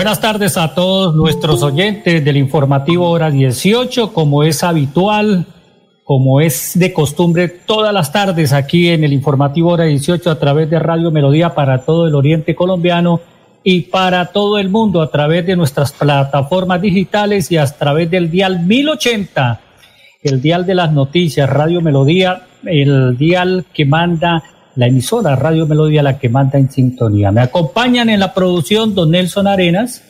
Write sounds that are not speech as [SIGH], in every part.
Buenas tardes a todos nuestros oyentes del informativo Hora 18, como es habitual, como es de costumbre todas las tardes aquí en el informativo Hora 18 a través de Radio Melodía para todo el oriente colombiano y para todo el mundo a través de nuestras plataformas digitales y a través del dial 1080, el dial de las noticias, Radio Melodía, el dial que manda la emisora Radio Melodía, la que manda en sintonía. Me acompañan en la producción don Nelson Arenas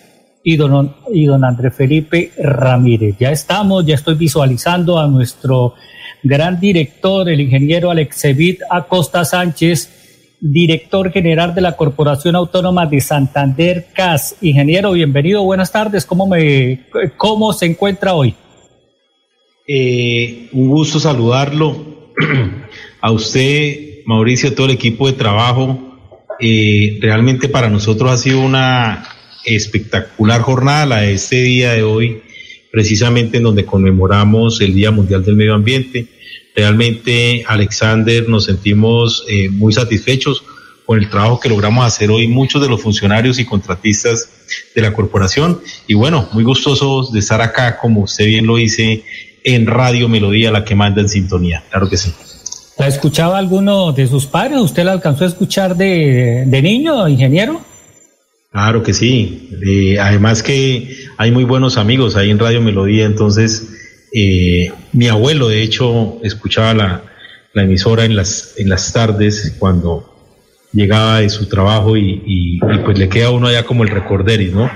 y don, y don André Felipe Ramírez. Ya estamos, ya estoy visualizando a nuestro gran director, el ingeniero Alexevit Acosta Sánchez, director general de la Corporación Autónoma de Santander, CAS. Ingeniero, bienvenido, buenas tardes. ¿Cómo, me, cómo se encuentra hoy? Eh, un gusto saludarlo. [CLEARS THROAT] A usted, Mauricio, todo el equipo de trabajo. Eh, realmente para nosotros ha sido una espectacular jornada la de este día de hoy, precisamente en donde conmemoramos el Día Mundial del Medio Ambiente Realmente, Alexander, nos sentimos eh, muy satisfechos con el trabajo que logramos hacer hoy muchos de los funcionarios y contratistas de la corporación. Y bueno, muy gustosos de estar acá, como usted bien lo dice, en Radio Melodía, la que manda en sintonía. Claro que sí. ¿La escuchaba alguno de sus padres? ¿Usted la alcanzó a escuchar de, de niño, ingeniero? Claro que sí. Eh, además que hay muy buenos amigos ahí en Radio Melodía, entonces eh, mi abuelo, de hecho, escuchaba la, emisora en las, en las tardes cuando llegaba de su trabajo y, pues le queda a uno allá como el recorderis, ¿no?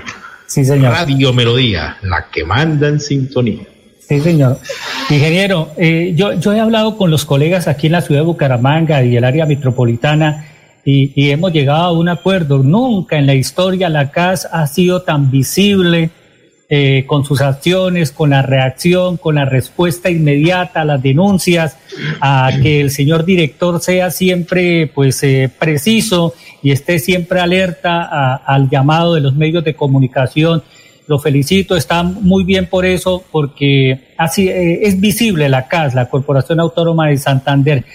Sí, señor. Radio Melodía, la que manda en sintonía. Sí, señor. Ingeniero, eh, yo, yo he hablado con los colegas aquí en la ciudad de Bucaramanga y el área metropolitana y, hemos llegado a un acuerdo. Nunca en la historia la CAS ha sido tan visible eh, con sus acciones, con la reacción, con la respuesta inmediata a las denuncias, a que el señor director sea siempre pues eh, preciso y esté siempre alerta al llamado de los medios de comunicación. Lo felicito, está muy bien por eso, porque así eh, es visible la CAS, la Corporación Autónoma de Santander.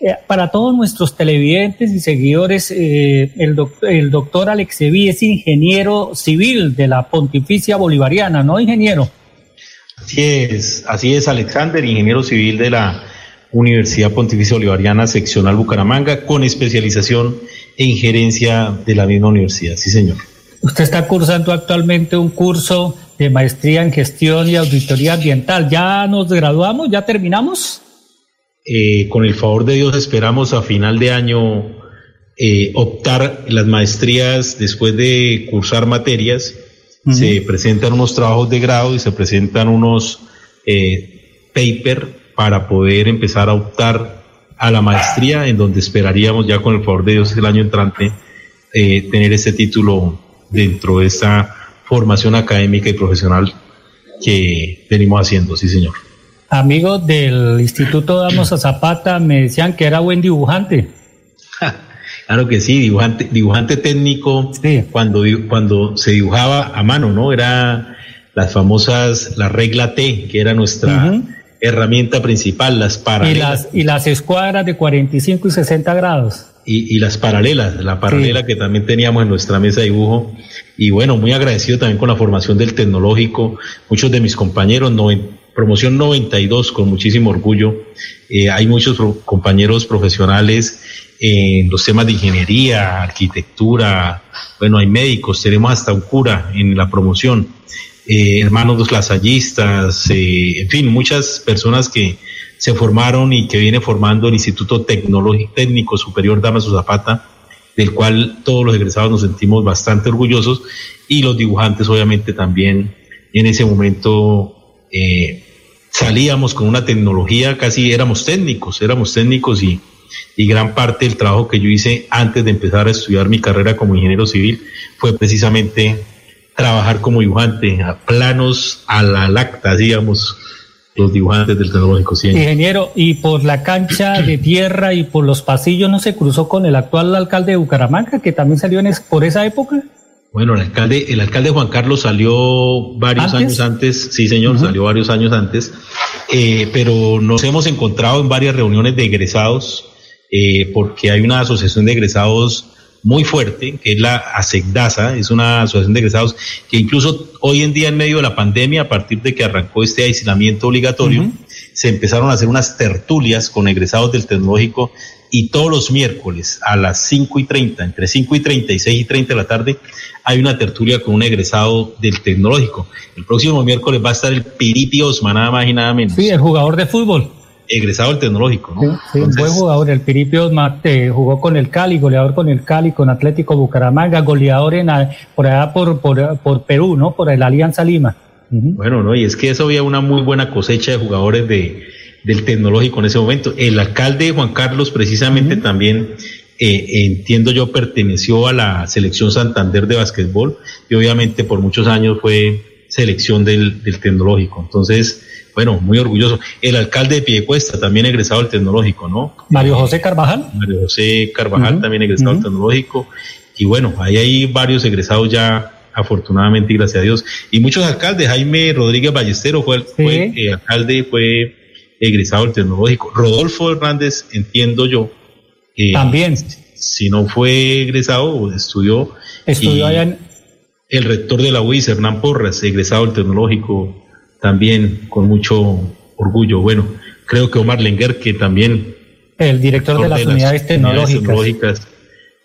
Eh, para todos nuestros televidentes y seguidores, eh, el, doctor, el doctor Alex Evi es ingeniero civil de la Pontificia Bolivariana, ¿no, ingeniero? Así es, así es, Alexander, ingeniero civil de la Universidad Pontificia Bolivariana, seccional Bucaramanga, con especialización en gerencia de la misma universidad. Sí, señor. Usted está cursando actualmente un curso de maestría en gestión y auditoría ambiental. ¿Ya nos graduamos? ¿Ya terminamos? Eh, con el favor de Dios esperamos a final de año eh, optar las maestrías después de cursar materias. Se presentan unos trabajos de grado y se presentan unos eh, paper para poder empezar a optar a la maestría, en donde esperaríamos ya con el favor de Dios el año entrante eh, tener ese título dentro de esta formación académica y profesional que venimos haciendo, sí señor amigos del Instituto Damos a [CLEARS THROAT] Zapata me decían que era buen dibujante. Claro que sí, dibujante, dibujante técnico cuando, cuando se dibujaba a mano, ¿no? Era las famosas, la regla T, que era nuestra herramienta principal, las paralelas. Y las, escuadras de 45 y 60 grados. Y, las paralelas, la paralela que también teníamos en nuestra mesa de dibujo. Y bueno, muy agradecido también con la formación del tecnológico. Muchos de mis compañeros, no, promoción 92 con muchísimo orgullo. Eh, hay muchos compañeros profesionales en los temas de ingeniería, arquitectura, bueno, hay médicos, tenemos hasta un cura en la promoción, eh, hermanos lasallistas, eh, en fin, muchas personas que se formaron y que viene formando el Instituto Tecnológico Técnico Superior Damaso Zapata, del cual todos los egresados nos sentimos bastante orgullosos y los dibujantes obviamente también. En ese momento eh, salíamos con una tecnología, casi éramos técnicos, éramos técnicos y gran parte del trabajo que yo hice antes de empezar a estudiar mi carrera como ingeniero civil fue precisamente trabajar como dibujante, a planos a la lacta, digamos, los dibujantes del tecnológico. Sí. Ingeniero, y por la cancha de [CLEARS THROAT] tierra y por los pasillos no se cruzó con el actual alcalde de Bucaramanga, que también salió en por esa época. Bueno, el alcalde, el alcalde Juan Carlos salió varios años antes, sí señor, salió varios años antes, eh, pero nos hemos encontrado en varias reuniones de egresados, eh, porque hay una asociación de egresados muy fuerte, que es la ASECDASA, es una asociación de egresados que incluso hoy en día en medio de la pandemia, a partir de que arrancó este aislamiento obligatorio, se empezaron a hacer unas tertulias con egresados del tecnológico y todos los miércoles a las 5 y 30, entre 5 y 30 y 6 y 30 de la tarde, hay una tertulia con un egresado del tecnológico. El próximo miércoles va a estar el Piripi Osman, nada más y nada menos. Sí, el jugador de fútbol egresado del tecnológico, ¿no? Sí, un buen jugador. El Piripio jugó con el Cali, goleador con el Cali, con Atlético Bucaramanga, goleador en, por allá por, por, Perú, ¿no? Por el Alianza Lima. Bueno, no, y es que eso había una muy buena cosecha de jugadores de, del tecnológico en ese momento. El alcalde Juan Carlos, precisamente también, eh, entiendo yo, perteneció a la selección Santander de básquetbol y obviamente por muchos años fue selección del, del tecnológico. Entonces, bueno, muy orgulloso. El alcalde de Piedecuesta, también egresado al tecnológico, ¿no? Mario José Carvajal. Mario José Carvajal, también egresado al tecnológico. Y bueno, ahí hay varios egresados ya, afortunadamente, y gracias a Dios. Y muchos alcaldes. Jaime Rodríguez Ballestero fue, fue eh, alcalde, fue egresado al tecnológico. Rodolfo Hernández, entiendo yo. también. Si no fue egresado, estudió. Estudió allá en... El rector de la UIS, Hernán Porras, egresado al tecnológico también con mucho orgullo. Bueno, creo que Omar Lenguer, que también... El director de las, unidades tecnológicas.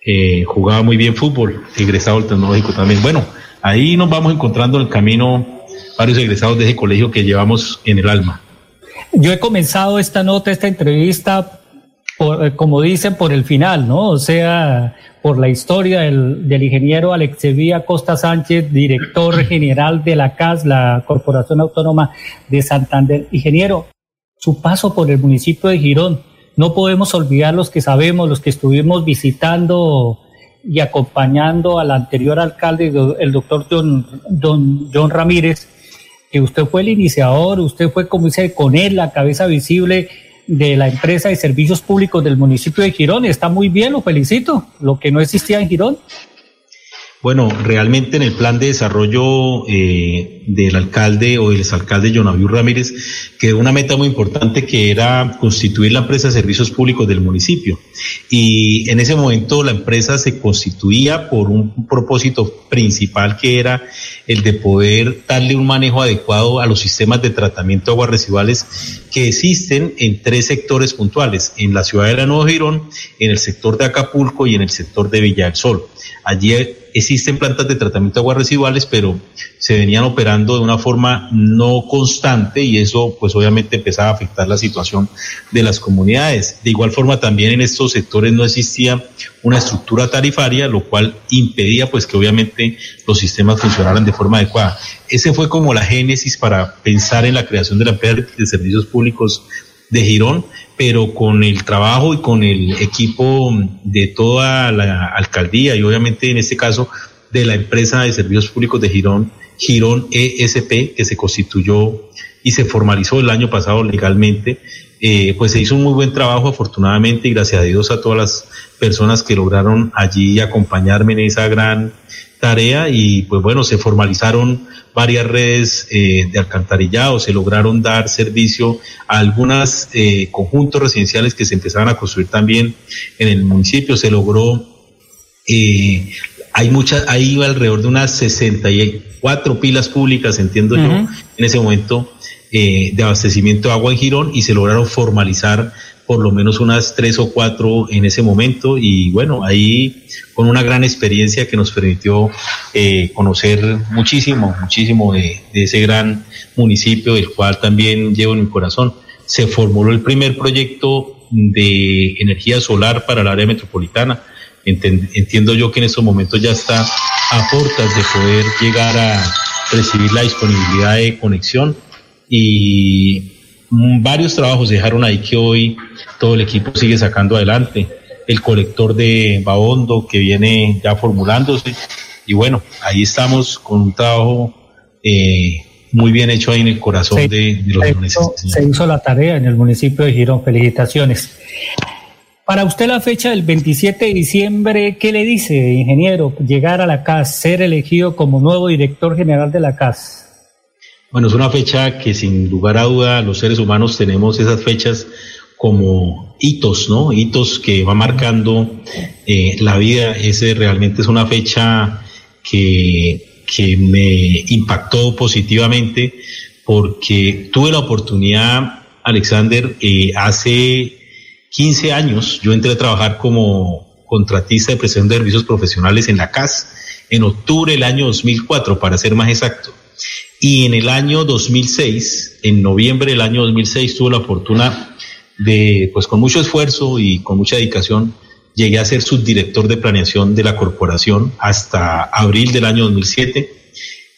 Eh, jugaba muy bien fútbol, egresado del tecnológico también. Bueno, ahí nos vamos encontrando en el camino varios egresados de ese colegio que llevamos en el alma. Yo he comenzado esta nota, esta entrevista, por, como dicen, por el final, ¿no? O sea, por la historia del, del ingeniero Alexevía Costa Sánchez, director [CLEARS THROAT] general de la CAS, la Corporación Autónoma de Santander. Ingeniero, su paso por el municipio de Girón, no podemos olvidar los que sabemos, los que estuvimos visitando y acompañando al anterior alcalde, el doctor John, don John Ramírez, que usted fue el iniciador, usted fue, como dice, con él la cabeza visible de la empresa de servicios públicos del municipio de Girón. Está muy bien, lo felicito. Lo que no existía en Girón. Bueno, realmente en el plan de desarrollo eh, del alcalde o del exalcalde Jonaviu Ramírez quedó una meta muy importante que era constituir la empresa de servicios públicos del municipio. Y en ese momento la empresa se constituía por un propósito principal que era el de poder darle un manejo adecuado a los sistemas de tratamiento de aguas residuales que existen en tres sectores puntuales, en la ciudad de la Nueva Girón, en el sector de Acapulco y en el sector de Villa del Sol. Allí existen plantas de tratamiento de aguas residuales, pero se venían operando de una forma no constante y eso pues obviamente empezaba a afectar la situación de las comunidades. De igual forma también en estos sectores no existía una estructura tarifaria, lo cual impedía pues que obviamente los sistemas funcionaran de forma adecuada. Ese fue como la génesis para pensar en la creación de la empresa de servicios públicos de Girón, pero con el trabajo y con el equipo de toda la alcaldía y obviamente en este caso de la empresa de servicios públicos de Girón, Girón ESP, que se constituyó y se formalizó el año pasado legalmente, eh, pues se hizo un muy buen trabajo afortunadamente y gracias a Dios a todas las personas que lograron allí acompañarme en esa gran tarea y pues bueno, se formalizaron varias redes eh, de alcantarillado, se lograron dar servicio a algunos eh, conjuntos residenciales que se empezaban a construir también en el municipio, se logró, eh, hay muchas, hay alrededor de unas 64 pilas públicas, entiendo yo, en ese momento, de abastecimiento de agua en Girón y se lograron formalizar por lo menos unas tres o cuatro en ese momento y bueno, ahí con una gran experiencia que nos permitió eh, conocer muchísimo, muchísimo de, ese gran municipio del cual también llevo en mi corazón. Se formuló el primer proyecto de energía solar para el área metropolitana. Entiendo yo que en estos momentos ya está a portas de poder llegar a recibir la disponibilidad de conexión y varios trabajos se dejaron ahí que hoy todo el equipo sigue sacando adelante. El colector de Baondo que viene ya formulándose y bueno, ahí estamos con un trabajo eh, muy bien hecho ahí en el corazón de, los municipios. Se hizo la tarea en el municipio de Girón. Felicitaciones. Para usted la fecha del 27 de diciembre, ¿qué le dice, ingeniero? Llegar a la CAS, ser elegido como nuevo director general de la CAS. Bueno, es una fecha que sin lugar a duda los seres humanos tenemos esas fechas como hitos, ¿no? Hitos que va marcando eh, la vida. Ese realmente es una fecha que, que me impactó positivamente porque tuve la oportunidad, Alexander, eh, hace 15 años yo entré a trabajar como contratista de prestación de servicios profesionales en la CAS en octubre del año 2004, para ser más exacto. Y en el año 2006, en noviembre del año 2006, tuve la fortuna de, pues con mucho esfuerzo y con mucha dedicación, llegué a ser subdirector de planeación de la corporación hasta abril del año 2007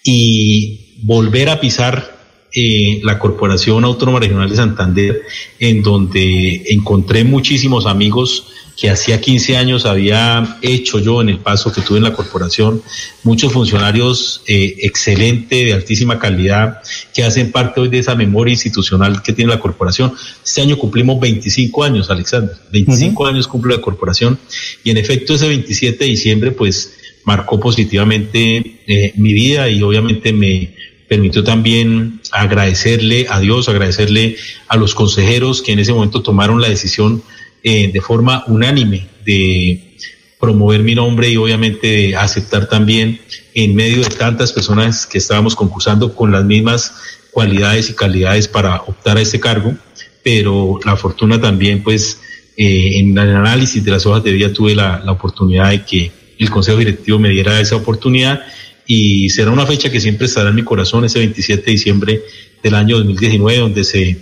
y volver a pisar eh, la Corporación Autónoma Regional de Santander, en donde encontré muchísimos amigos que hacía 15 años había hecho yo en el paso que tuve en la corporación, muchos funcionarios eh, excelentes, de altísima calidad, que hacen parte hoy de esa memoria institucional que tiene la corporación. Este año cumplimos 25 años, Alexander, 25 años cumple la corporación. Y en efecto ese 27 de diciembre pues marcó positivamente eh, mi vida y obviamente me permitió también agradecerle a Dios, agradecerle a los consejeros que en ese momento tomaron la decisión eh, de forma unánime de promover mi nombre y obviamente de aceptar también en medio de tantas personas que estábamos concursando con las mismas cualidades y calidades para optar a este cargo, pero la fortuna también pues eh, en el análisis de las hojas de vida tuve la, la oportunidad de que el Consejo Directivo me diera esa oportunidad y será una fecha que siempre estará en mi corazón, ese 27 de diciembre del año 2019, donde se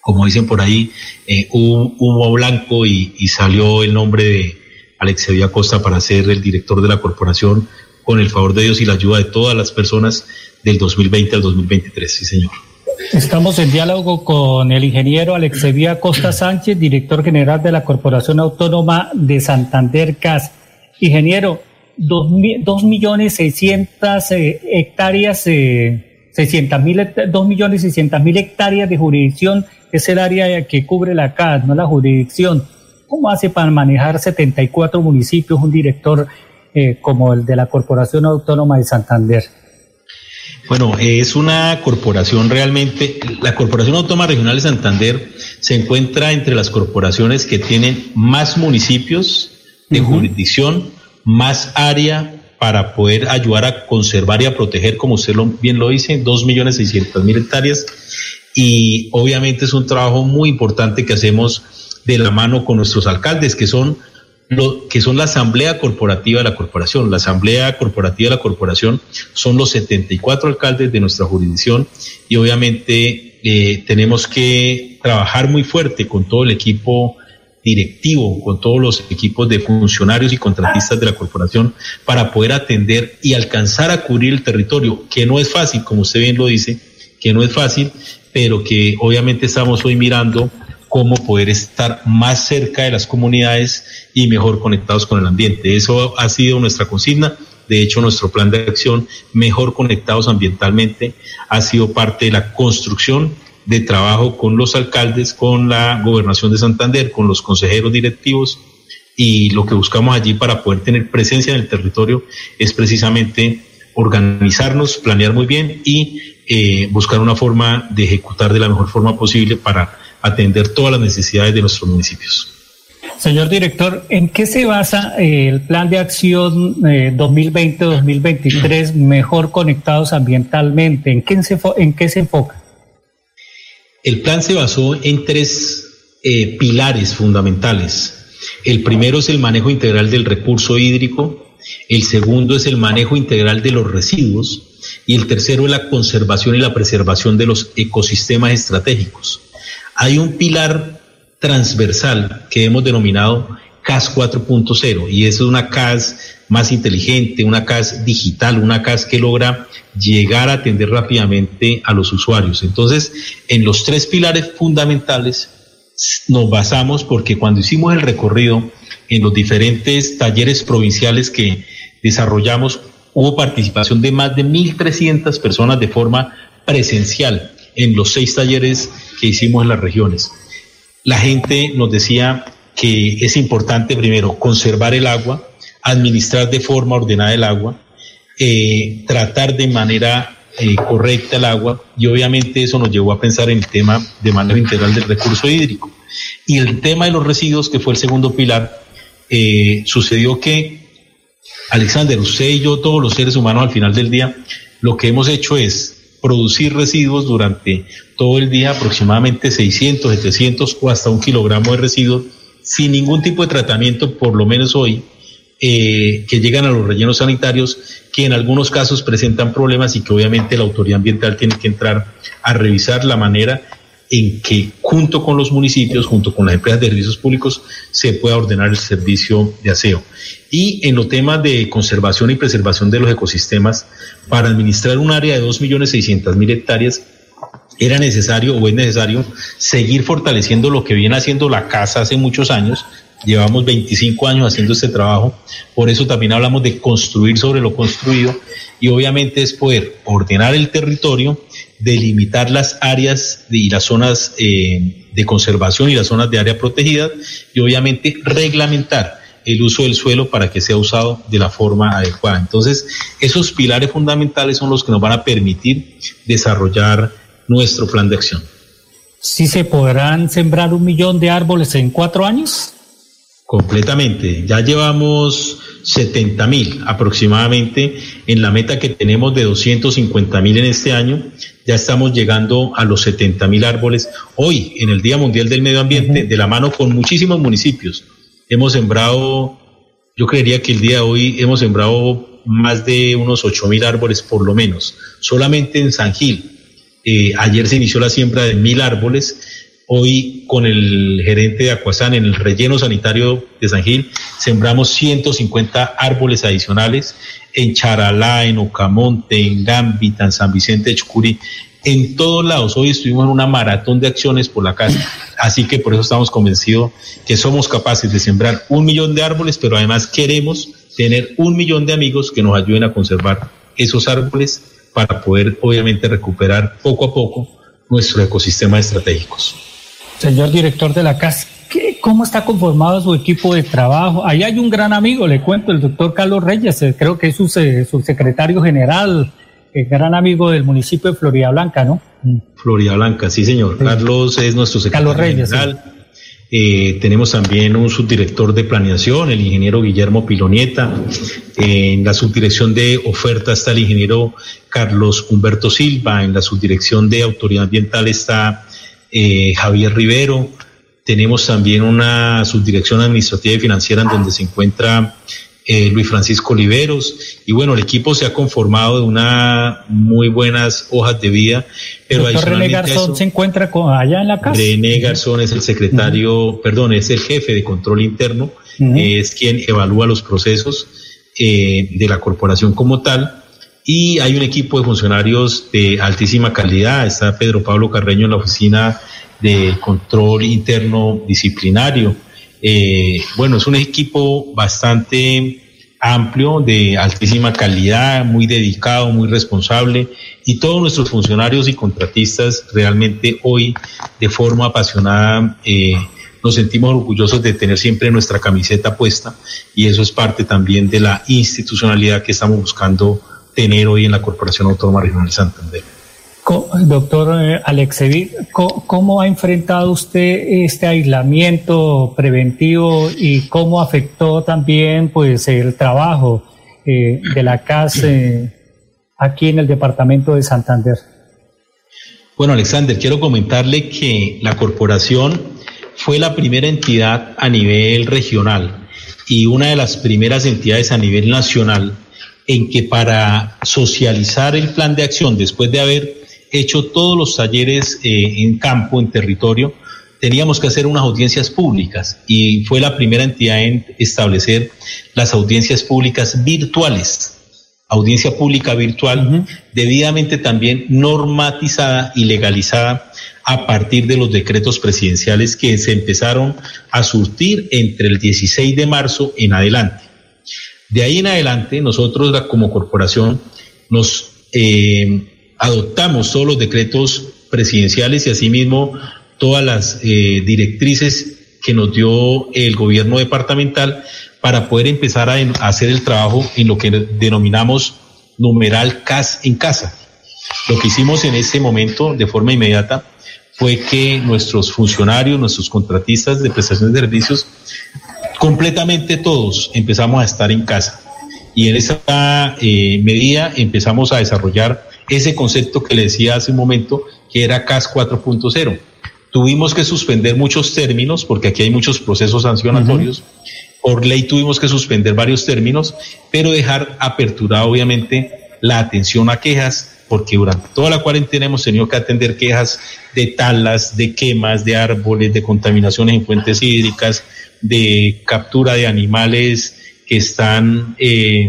como dicen por ahí, eh, un humo blanco y, salió el nombre de Alexevia Costa para ser el director de la corporación con el favor de Dios y la ayuda de todas las personas del 2020 al 2023. Sí, señor. Estamos en diálogo con el ingeniero Alexevia Costa Sánchez, director general de la Corporación Autónoma de Santander CAS. Ingeniero, dos, millones seiscientas eh, hectáreas, eh, seiscientas mil, dos millones seiscientas mil hectáreas de jurisdicción es el área que cubre la CAD, no la jurisdicción. ¿Cómo hace para manejar 74 municipios un director eh, como el de la Corporación Autónoma de Santander? Bueno, es una corporación realmente, la Corporación Autónoma Regional de Santander se encuentra entre las corporaciones que tienen más municipios de jurisdicción, más área para poder ayudar a conservar y a proteger, como usted bien lo dice, 2.600.000 hectáreas y obviamente es un trabajo muy importante que hacemos de la mano con nuestros alcaldes, que son lo que son la asamblea corporativa de la corporación. La asamblea corporativa de la corporación son los 74 alcaldes de nuestra jurisdicción y obviamente eh, tenemos que trabajar muy fuerte con todo el equipo directivo, con todos los equipos de funcionarios y contratistas de la corporación para poder atender y alcanzar a cubrir el territorio, que no es fácil, como usted bien lo dice, que no es fácil, pero que obviamente estamos hoy mirando cómo poder estar más cerca de las comunidades y mejor conectados con el ambiente. Eso ha sido nuestra consigna. De hecho, nuestro plan de acción, mejor conectados ambientalmente, ha sido parte de la construcción de trabajo con los alcaldes, con la gobernación de Santander, con los consejeros directivos y lo que buscamos allí para poder tener presencia en el territorio es precisamente organizarnos, planear muy bien y eh, buscar una forma de ejecutar de la mejor forma posible para atender todas las necesidades de nuestros municipios. Señor director, ¿en qué se basa eh, el plan de acción 2020-2023 eh, mejor conectados ambientalmente? ¿En qué, se, ¿En qué se enfoca? El plan se basó en tres pilares fundamentales. El primero es el manejo integral del recurso hídrico, el segundo es el manejo integral de los residuos y el tercero es la conservación y la preservación de los ecosistemas estratégicos. Hay un pilar transversal que hemos denominado CAS 4.0 y es una CAS más inteligente, una CAS digital, una CAS que logra llegar a atender rápidamente a los usuarios. Entonces, en los tres pilares fundamentales nos basamos porque cuando hicimos el recorrido en los diferentes talleres provinciales que desarrollamos hubo participación de más de 1.300 personas de forma presencial en los seis talleres que hicimos en las regiones. La gente nos decía que es importante primero conservar el agua, administrar de forma ordenada el agua, eh, tratar de manera eh, correcta el agua y obviamente eso nos llevó a pensar en el tema de manejo integral del recurso hídrico. Y el tema de los residuos, que fue el segundo pilar, eh, sucedió que, Alexander, usted y yo, todos los seres humanos al final del día, lo que hemos hecho es producir residuos durante todo el día, aproximadamente 600, 700 o hasta un kilogramo de residuos, sin ningún tipo de tratamiento, por lo menos hoy, eh, que llegan a los rellenos sanitarios, que en algunos casos presentan problemas y que obviamente la autoridad ambiental tiene que entrar a revisar la manera en que junto con los municipios, junto con las empresas de servicios públicos, se pueda ordenar el servicio de aseo. Y en los temas de conservación y preservación de los ecosistemas, para administrar un área de 2.600.000 hectáreas, era necesario o es necesario seguir fortaleciendo lo que viene haciendo la casa hace muchos años. Llevamos 25 años haciendo este trabajo, por eso también hablamos de construir sobre lo construido y obviamente es poder ordenar el territorio, delimitar las áreas y las zonas eh, de conservación y las zonas de área protegida y obviamente reglamentar el uso del suelo para que sea usado de la forma adecuada. Entonces, esos pilares fundamentales son los que nos van a permitir desarrollar nuestro plan de acción. ¿Sí se podrán sembrar un millón de árboles en cuatro años? Completamente. Ya llevamos 70 mil aproximadamente en la meta que tenemos de 250 mil en este año. Ya estamos llegando a los 70 mil árboles. Hoy, en el Día Mundial del Medio Ambiente, de la mano con muchísimos municipios, hemos sembrado, yo creería que el día de hoy hemos sembrado más de unos 8 mil árboles por lo menos, solamente en San Gil. Eh, ayer se inició la siembra de mil árboles Hoy con el gerente de Acuazán en el relleno sanitario de San Gil sembramos 150 árboles adicionales en Charalá, en Ocamonte, en Gambita, en San Vicente de Chucurí, en todos lados. Hoy estuvimos en una maratón de acciones por la casa, así que por eso estamos convencidos que somos capaces de sembrar un millón de árboles, pero además queremos tener un millón de amigos que nos ayuden a conservar esos árboles para poder obviamente recuperar poco a poco nuestros ecosistemas estratégicos. Señor director de la casa, ¿cómo está conformado su equipo de trabajo? Ahí hay un gran amigo, le cuento, el doctor Carlos Reyes, eh, creo que es su, secretario general, el gran amigo del municipio de Florida Blanca, ¿no? Florida Blanca, sí, señor. Carlos es nuestro secretario Carlos Reyes, general. Eh, tenemos también un subdirector de planeación, el ingeniero Guillermo Pilonieta. en la subdirección de oferta está el ingeniero Carlos Humberto Silva. En la subdirección de autoridad ambiental está eh, Javier Rivero. Tenemos también una subdirección administrativa y financiera en donde se encuentra eh, Luis Francisco Oliveros. Y bueno, el equipo se ha conformado de unas muy buenas hojas de vida. Pero René Garzón se encuentra allá en la casa. René Garzón es el secretario, perdón, es el jefe de control interno, es quien evalúa los procesos eh, de la corporación como tal y hay un equipo de funcionarios de altísima calidad. Está Pedro Pablo Carreño en la oficina de control interno disciplinario. Eh, bueno, es un equipo bastante amplio, de altísima calidad, muy dedicado, muy responsable y todos nuestros funcionarios y contratistas realmente hoy de forma apasionada eh, nos sentimos orgullosos de tener siempre nuestra camiseta puesta y eso es parte también de la institucionalidad que estamos buscando tener hoy en la Corporación Autónoma Regional Santander. Doctor eh, Alexevi, ¿cómo ha enfrentado usted este aislamiento preventivo y cómo afectó también pues el trabajo eh, de la CAS eh, aquí en el departamento de Santander? Bueno, Alexander, quiero comentarle que la corporación fue la primera entidad a nivel regional y una de las primeras entidades a nivel nacional en que para socializar el plan de acción, después de haber hecho todos los talleres eh, en campo, en territorio, teníamos que hacer unas audiencias públicas. Y fue la primera entidad en establecer las audiencias públicas virtuales, audiencia pública virtual, debidamente también normatizada y legalizada a partir de los decretos presidenciales que se empezaron a surtir entre el 16 de marzo en adelante. De ahí en adelante, nosotros como corporación nos eh, adoptamos todos los decretos presidenciales y asimismo todas las eh, directrices que nos dio el gobierno departamental para poder empezar a, hacer el trabajo en lo que denominamos numeral CAS en casa. Lo que hicimos en ese momento de forma inmediata fue que nuestros funcionarios, nuestros contratistas de prestación de servicios, completamente todos empezamos a estar en casa. Y en esa eh, medida empezamos a desarrollar ese concepto que le decía hace un momento, que era CAS 4.0. Tuvimos que suspender muchos términos, porque aquí hay muchos procesos sancionatorios. Por ley tuvimos que suspender varios términos, pero dejar aperturada, obviamente, la atención a quejas, porque durante toda la cuarentena hemos tenido que atender quejas de talas, de quemas de árboles, de contaminaciones en fuentes hídricas, de captura de animales que están eh,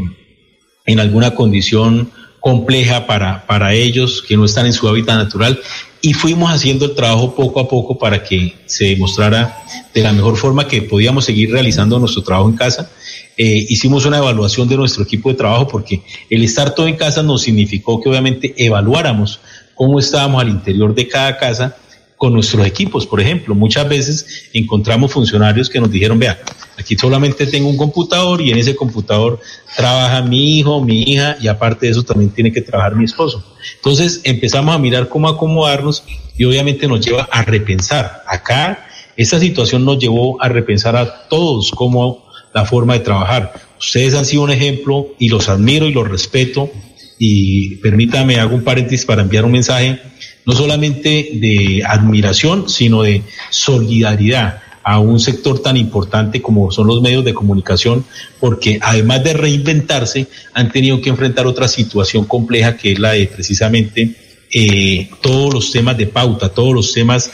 en alguna condición compleja para, para ellos, que no están en su hábitat natural, y fuimos haciendo el trabajo poco a poco para que se demostrara de la mejor forma que podíamos seguir realizando nuestro trabajo en casa. Eh, hicimos una evaluación de nuestro equipo de trabajo porque el estar todo en casa nos significó que obviamente evaluáramos cómo estábamos al interior de cada casa con nuestros equipos. Por ejemplo, muchas veces encontramos funcionarios que nos dijeron, vea, aquí solamente tengo un computador y en ese computador trabaja mi hijo, mi hija y aparte de eso también tiene que trabajar mi esposo. Entonces empezamos a mirar cómo acomodarnos y obviamente nos lleva a repensar. Acá esta situación nos llevó a repensar a todos cómo la forma de trabajar. Ustedes han sido un ejemplo y los admiro y los respeto y permítame hago un paréntesis para enviar un mensaje no solamente de admiración, sino de solidaridad a un sector tan importante como son los medios de comunicación, porque además de reinventarse, han tenido que enfrentar otra situación compleja que es la de precisamente eh, todos los temas de pauta, todos los temas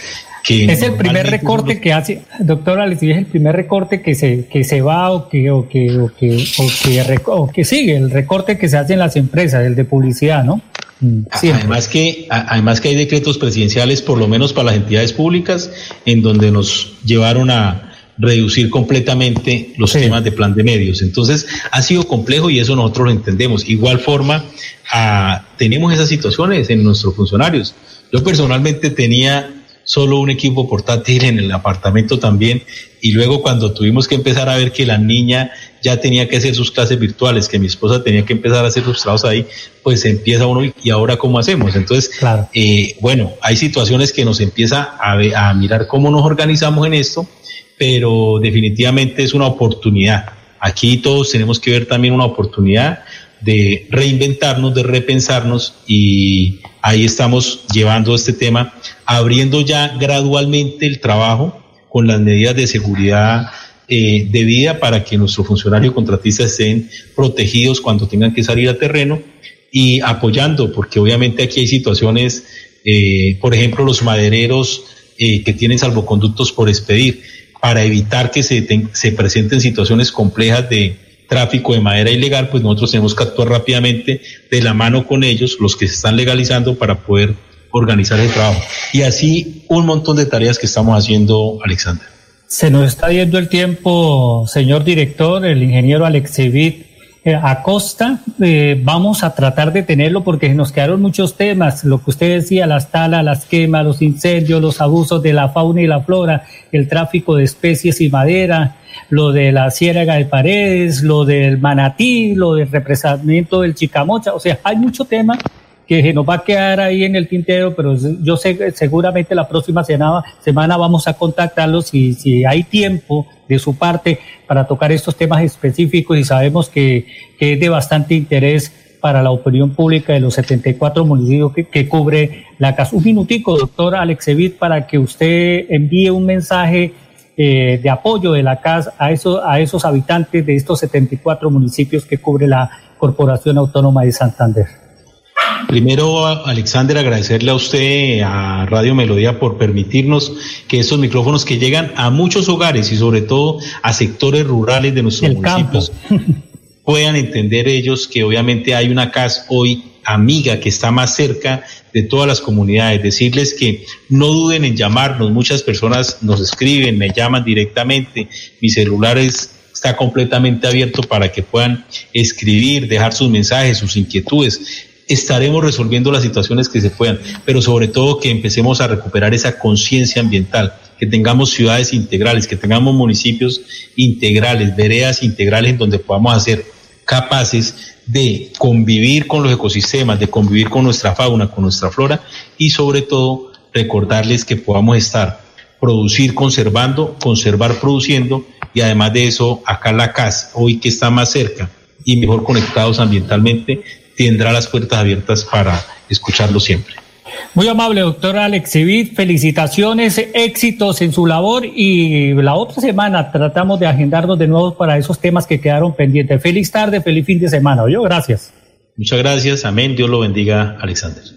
es el primer recorte que hace, doctora es el primer recorte que se, que se va o que, o que, o que, o que, sigue, el recorte que se hace en las empresas, el de publicidad, ¿no? Además que, además que hay decretos presidenciales, por lo menos para las entidades públicas, en donde nos llevaron a reducir completamente los temas de plan de medios. Entonces, ha sido complejo y eso nosotros lo entendemos. Igual forma, tenemos esas situaciones en nuestros funcionarios. Yo personalmente tenía solo un equipo portátil en el apartamento también. Y luego cuando tuvimos que empezar a ver que la niña ya tenía que hacer sus clases virtuales, que mi esposa tenía que empezar a hacer sus trabajos ahí, pues empieza uno y ahora cómo hacemos. Entonces, eh, bueno, hay situaciones que nos empieza a, a mirar cómo nos organizamos en esto, pero definitivamente es una oportunidad. Aquí todos tenemos que ver también una oportunidad de reinventarnos, de repensarnos y ahí estamos llevando este tema, abriendo ya gradualmente el trabajo con las medidas de seguridad eh, debida para que nuestros funcionarios contratistas estén protegidos cuando tengan que salir a terreno y apoyando, porque obviamente aquí hay situaciones, eh, por ejemplo, los madereros eh, que tienen salvoconductos por expedir, para evitar que se, se presenten situaciones complejas de, tráfico de madera ilegal, pues nosotros tenemos que actuar rápidamente de la mano con ellos, los que se están legalizando, para poder organizar el trabajo. Y así un montón de tareas que estamos haciendo, Alexander. Se nos está yendo el tiempo, señor director, el ingeniero Alexevit eh, Acosta. Eh, vamos a tratar de tenerlo porque nos quedaron muchos temas, lo que usted decía, las talas, las quemas, los incendios, los abusos de la fauna y la flora, el tráfico de especies y madera, lo de la ciénaga de paredes, lo del manatí, lo del represamiento del chicamocha, o sea, hay mucho tema que nos va a quedar ahí en el tintero, pero yo sé seguramente la próxima semana, vamos a contactarlos si, si hay tiempo de su parte para tocar estos temas específicos y sabemos que, que es de bastante interés para la opinión pública de los 74 municipios que, que cubre la casa. Un minutico, doctor Alexevit, para que usted envíe un mensaje eh, de apoyo de la CAS a, esos, a esos habitantes de estos 74 municipios que cubre la Corporación Autónoma de Santander. Primero, Alexander, agradecerle a usted, a Radio Melodía, por permitirnos que estos micrófonos que llegan a muchos hogares y sobre todo a sectores rurales de nuestros municipios [LAUGHS] puedan entender ellos que obviamente hay una CAS hoy amiga que está más cerca de todas las comunidades, decirles que no duden en llamarnos, muchas personas nos escriben, me llaman directamente, mi celular es está completamente abierto para que puedan escribir, dejar sus mensajes, sus inquietudes. Estaremos resolviendo las situaciones que se puedan, pero sobre todo que empecemos a recuperar esa conciencia ambiental, que tengamos ciudades integrales, que tengamos municipios integrales, veredas integrales en donde podamos hacer capaces de convivir con los ecosistemas, de convivir con nuestra fauna, con nuestra flora y sobre todo recordarles que podamos estar, producir conservando, conservar produciendo y además de eso acá la casa, hoy que está más cerca y mejor conectados ambientalmente, tendrá las puertas abiertas para escucharlo siempre. Muy amable, doctor Alex Felicitaciones, éxitos en su labor y la otra semana tratamos de agendarnos de nuevo para esos temas que quedaron pendientes. Feliz tarde, feliz fin de semana. Yo, gracias. Muchas gracias. Amén. Dios lo bendiga, Alexander.